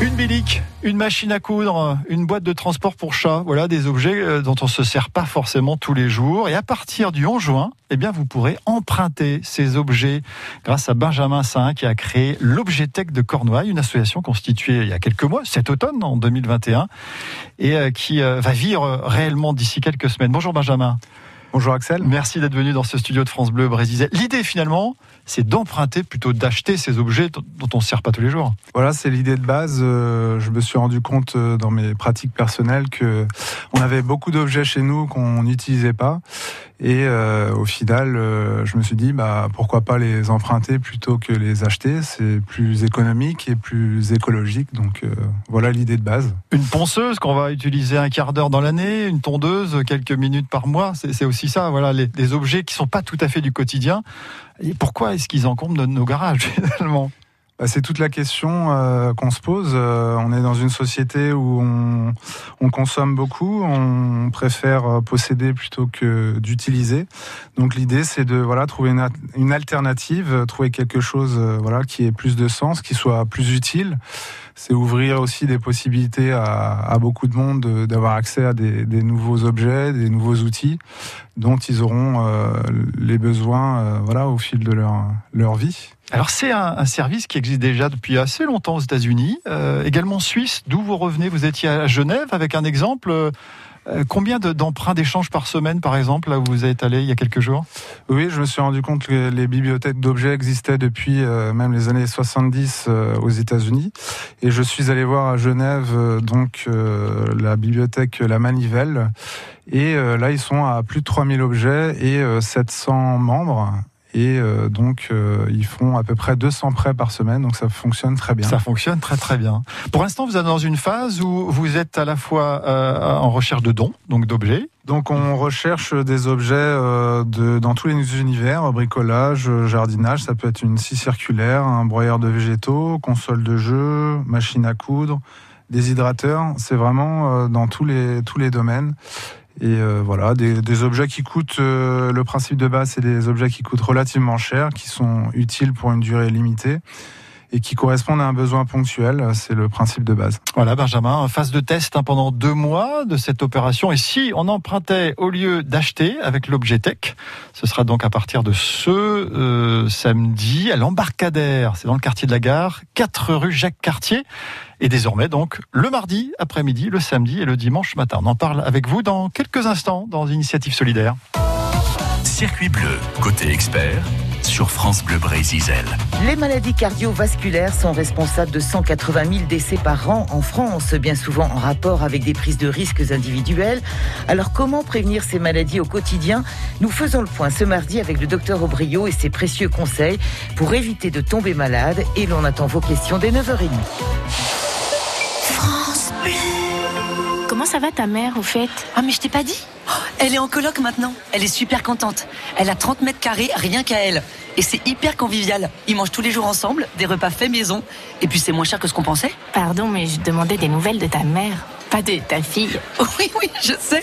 Une bilique, une machine à coudre, une boîte de transport pour chat. Voilà des objets euh, dont on se sert pas forcément tous les jours. Et à partir du 11 juin, eh bien, vous pourrez emprunter ces objets grâce à Benjamin Saint qui a créé l'Objetech de Cornouailles, une association constituée il y a quelques mois, cet automne, en 2021, et euh, qui euh, va vivre réellement d'ici quelques semaines. Bonjour Benjamin. Bonjour Axel. Merci d'être venu dans ce studio de France Bleu Brésil. L'idée finalement, c'est d'emprunter plutôt d'acheter ces objets dont on ne sert pas tous les jours. Voilà, c'est l'idée de base. Euh, je me suis rendu compte euh, dans mes pratiques personnelles que on avait beaucoup d'objets chez nous qu'on n'utilisait pas. Et euh, au final, je me suis dit, bah, pourquoi pas les emprunter plutôt que les acheter? C'est plus économique et plus écologique. Donc voilà l'idée de base. Une ponceuse qu'on va utiliser un quart d'heure dans l'année, une tondeuse quelques minutes par mois, c'est aussi ça. Voilà, les, des objets qui sont pas tout à fait du quotidien. Et pourquoi est-ce qu'ils encombrent nos garages finalement? Bah, c'est toute la question euh, qu'on se pose. Euh, on est dans une société où on, on, consomme beaucoup, on préfère euh, posséder plutôt que d'utiliser. Donc l'idée, c'est de voilà trouver une, une, alternative, trouver quelque chose voilà qui ait plus de sens, qui soit plus utile. C'est ouvrir aussi des possibilités à, beaucoup de monde d'avoir accès à des, nouveaux objets, des nouveaux outils dont ils auront les besoins voilà au fil de leur leur vie. Alors c'est un, service qui existe déjà depuis assez longtemps aux États-Unis, euh, également suisse, d'où vous revenez. Vous étiez à Genève avec un exemple. Euh, combien d'emprunts d'échange par semaine, par exemple, là où vous êtes allé il y a quelques jours? Oui, je me suis rendu compte que les bibliothèques d'objets existaient depuis euh, même les années 70 aux États-Unis. Et je suis allé voir à Genève donc la bibliothèque La Manivelle. Et là, ils sont à plus de 3000 objets et 700 membres. Et euh, donc, euh, ils font à peu près 200 prêts par semaine, donc ça fonctionne très bien. Ça fonctionne très très bien. Pour l'instant, vous êtes dans une phase où vous êtes à la fois euh, en recherche de dons, donc d'objets. Donc, on recherche des objets de, dans tous les univers, bricolage, jardinage. Ça peut être une scie circulaire, un broyeur de végétaux, console de jeu, machine à coudre, des hydrateurs. C'est vraiment dans tous les tous les domaines. Et euh, voilà, des, objets qui coûtent, euh, le principe de base, c'est des objets qui coûtent relativement cher, qui sont utiles pour une durée limitée et qui correspondent à un besoin ponctuel. C'est le principe de base. Voilà, Benjamin, phase de test hein, pendant deux mois de cette opération. Et si on empruntait au lieu d'acheter avec l'objet tech, ce sera donc à partir de ce euh, samedi à l'embarcadère. C'est dans le quartier de la gare, 4 rue Jacques Cartier. Et désormais, donc, le mardi après-midi, le samedi et le dimanche matin. On en parle avec vous dans quelques instants dans Initiative Solidaire. Circuit bleu, côté expert, sur France Bleu Brésil. Les maladies cardiovasculaires sont responsables de 180 000 décès par an en France, bien souvent en rapport avec des prises de risques individuelles. Alors comment prévenir ces maladies au quotidien? Nous faisons le point ce mardi avec le docteur Aubrio et ses précieux conseils pour éviter de tomber malade et l'on attend vos questions dès 9h30. Comment ça va ta mère au fait? Ah mais je t'ai pas dit elle est en coloc maintenant. Elle est super contente. Elle a 30 mètres carrés, rien qu'à elle. Et c'est hyper convivial. Ils mangent tous les jours ensemble, des repas faits maison. Et puis c'est moins cher que ce qu'on pensait. Pardon, mais je demandais des nouvelles de ta mère, pas de ta fille. Oui, oui, je sais.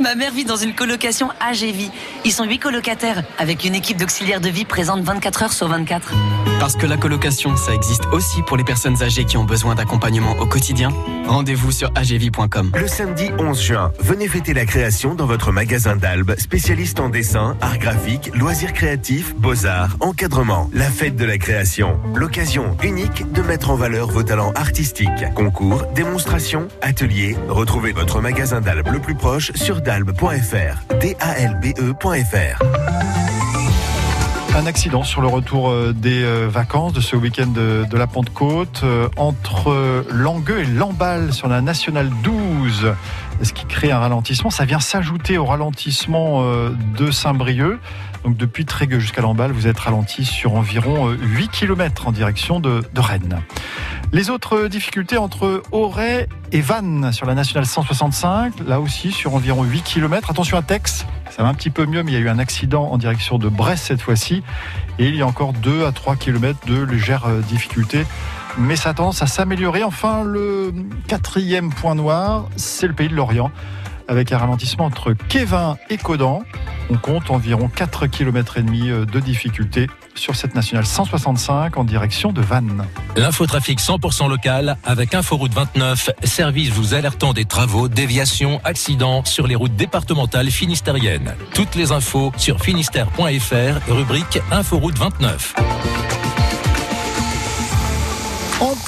Ma mère vit dans une colocation AGV. Ils sont huit colocataires, avec une équipe d'auxiliaires de vie présente 24 heures sur 24. Parce que la colocation, ça existe aussi pour les personnes âgées qui ont besoin d'accompagnement au quotidien. Rendez-vous sur agv.com. Le samedi 11 juin, venez fêter la création dans votre magasin d'Albe, spécialiste en dessin, art graphique, loisirs créatifs, beaux-arts, encadrement. La fête de la création. L'occasion unique de mettre en valeur vos talents artistiques. Concours, démonstrations, ateliers. Retrouvez votre magasin d'Albe le plus proche sur dalbe.fr. D-A-L-B-E.fr. Un accident sur le retour euh, des euh, vacances de ce week-end de, la Pentecôte euh, entre Langueux et Lamballe sur la nationale 12 ce qui crée un ralentissement. Ça vient s'ajouter au ralentissement de Saint-Brieuc. Donc depuis Trégueux jusqu'à Lamballe, vous êtes ralenti sur environ 8 km en direction de, de Rennes. Les autres difficultés entre Auray et Vannes sur la nationale 165, là aussi sur environ 8 km. Attention à Tex, ça va un petit peu mieux, mais il y a eu un accident en direction de Brest cette fois-ci. Et il y a encore 2 à 3 km de légères euh, difficultés. Mais ça tendance à s'améliorer. Enfin, le quatrième point noir, c'est le pays de Lorient avec un ralentissement entre Kévin et Codan. On compte environ 4 km et demi euh, de difficulté sur cette nationale 165 en direction de Vannes. L'infotrafic 100% local avec Inforoute 29, service vous alertant des travaux, déviations, accidents sur les routes départementales finistériennes. Toutes les infos sur finistère.fr, rubrique Inforoute 29.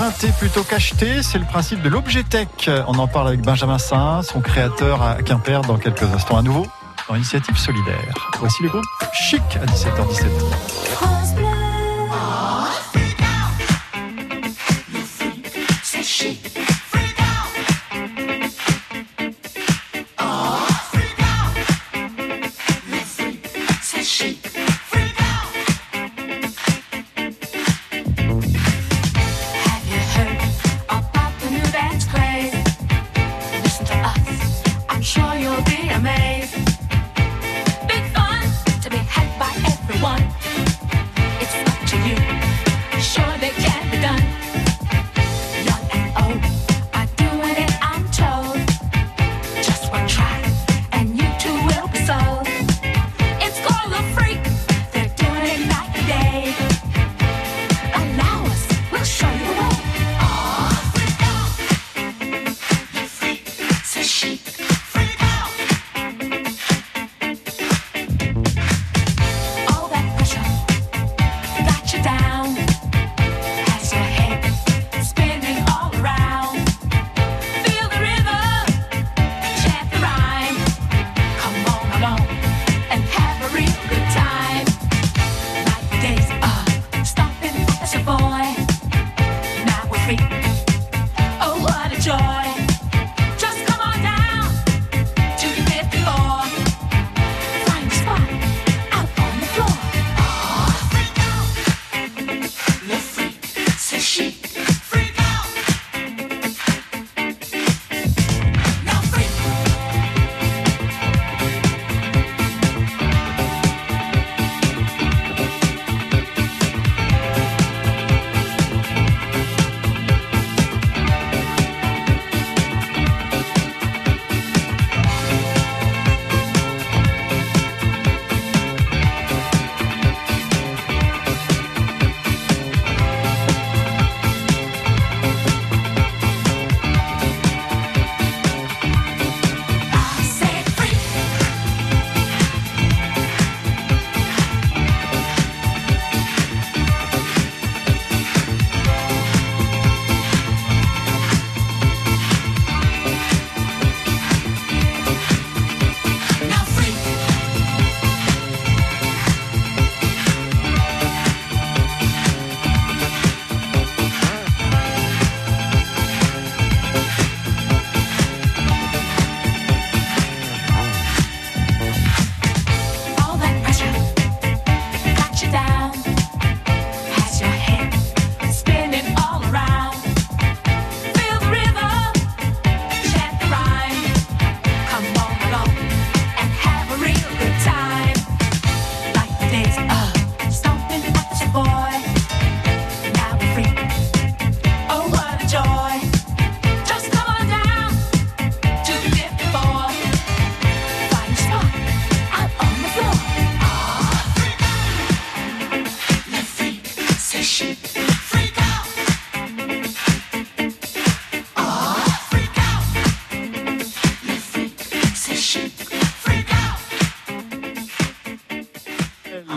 Emprunter plutôt qu'acheter, c'est le principe de l'objet tech. On en parle avec Benjamin Saint, son créateur à Quimper dans quelques instants à nouveau dans Initiative Solidaire. Voici le groupe Chic à 17h17.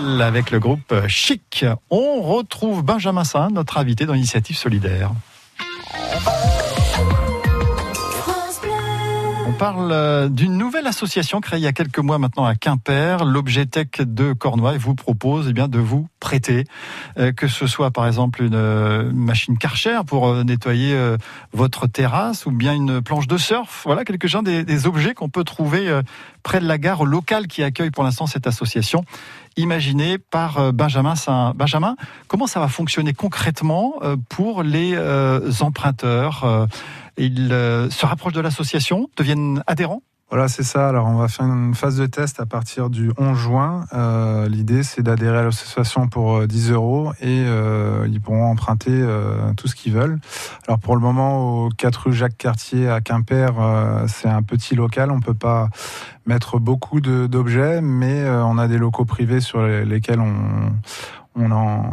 Avec le groupe Chic, on retrouve Benjamin Saint, notre invité dans Initiative Solidaire. On parle euh, d'une nouvelle association créée il y a quelques mois maintenant à Quimper. L'Objet Tech de Cornouailles vous propose eh bien, de vous prêter, euh, que ce soit par exemple une euh, machine Karcher pour nettoyer votre terrasse ou bien une planche de surf. Voilà quelques-uns des, des objets qu'on peut trouver près de la gare locale qui accueille pour l'instant cette association imaginée par euh, Benjamin Saint. Benjamin, comment ça va fonctionner concrètement euh, pour les euh, emprunteurs Ils se rapprochent de l'association, deviennent adhérents? Voilà, c'est ça. Alors, on va faire une phase de test à partir du 11 juin. Euh, L'idée, c'est d'adhérer à l'association pour euh, 10 euros et euh, ils pourront emprunter euh, tout ce qu'ils veulent. Alors, pour le moment, au 4 rue Jacques Cartier à Quimper, euh, c'est un petit local. On peut pas mettre beaucoup d'objets, mais euh, on a des locaux privés sur les- lesquels on, on, en,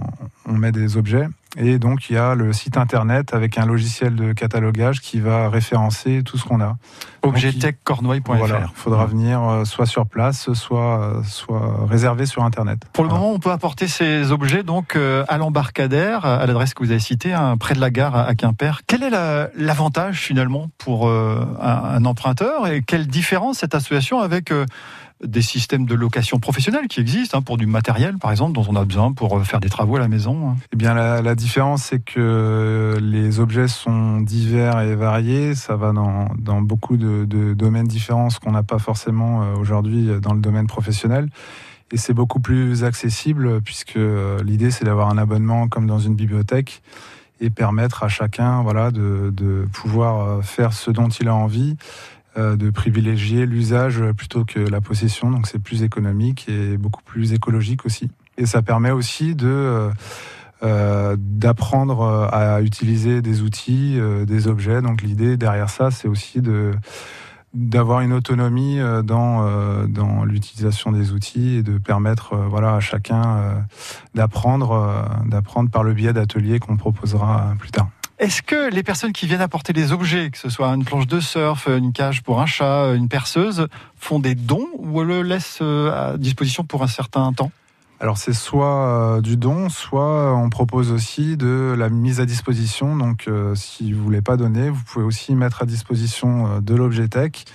on met des objets. Et donc, il y a le site internet avec un logiciel de catalogage qui va référencer tout ce qu'on a. Objettechcornouaille.fr. Voilà, il faudra venir euh, soit sur place, soit, euh, soit réservé sur Internet. Pour le Voilà. moment, on peut apporter ces objets donc euh, à l'embarcadère, à l'adresse que vous avez citée, hein, près de la gare à Quimper. Quel est la- l'avantage finalement pour euh, un, un emprunteur et quelle différence cette association avec euh, des systèmes de location professionnelle qui existent hein, pour du matériel, par exemple, dont on a besoin pour euh, faire des travaux à la maison hein Eh bien, la, différence, c'est que les objets sont divers et variés. Ça va dans, beaucoup de, domaines différents, ce qu'on n'a pas forcément euh, aujourd'hui dans le domaine professionnel. Et c'est beaucoup plus accessible puisque euh, l'idée, c'est d'avoir un abonnement comme dans une bibliothèque et permettre à chacun voilà, de, pouvoir euh, faire ce dont il a envie, euh, de privilégier l'usage plutôt que la possession. Donc c'est plus économique et beaucoup plus écologique aussi. Et ça permet aussi de... euh, euh, d'apprendre euh, à utiliser des outils, euh, des objets. Donc l'idée derrière ça, c'est aussi de d'avoir une autonomie euh, dans euh, dans l'utilisation des outils et de permettre euh, voilà à chacun euh, d'apprendre euh, d'apprendre par le biais d'ateliers qu'on proposera plus tard. Est-ce que les personnes qui viennent apporter des objets, que ce soit une planche de surf, une cage pour un chat, une perceuse, font des dons ou le laissent euh, à disposition pour un certain temps? Alors c'est soit euh, du don, soit on propose aussi de la mise à disposition. Donc euh, si vous voulez pas donner, vous pouvez aussi mettre à disposition de l'objet tech.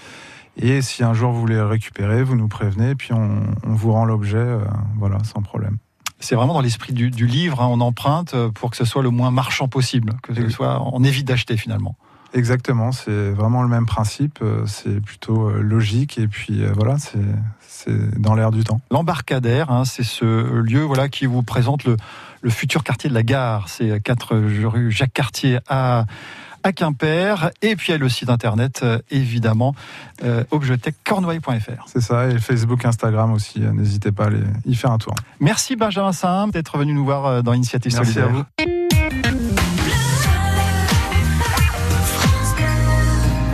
Et si un jour vous voulez le récupérer, vous nous prévenez, puis on, vous rend l'objet, voilà, sans problème. C'est vraiment dans l'esprit du, du livre, hein, on emprunte euh, pour que ce soit le moins marchand possible, que ce soit, on évite d'acheter finalement. Exactement, c'est vraiment le même principe. euh, C'est plutôt euh, logique et puis voilà, c'est c'est dans l'air du temps. L'embarcadère, hein, c'est ce lieu voilà qui vous présente le, le futur quartier de la gare. C'est 4 rue Jacques Cartier à à Quimper et puis il y a le site internet euh, évidemment euh. C'est ça, et Facebook, Instagram aussi. euh, N'hésitez pas à aller y faire un tour. Merci Benjamin Saint d'être venu nous voir euh, dans Initiative Merci à vous.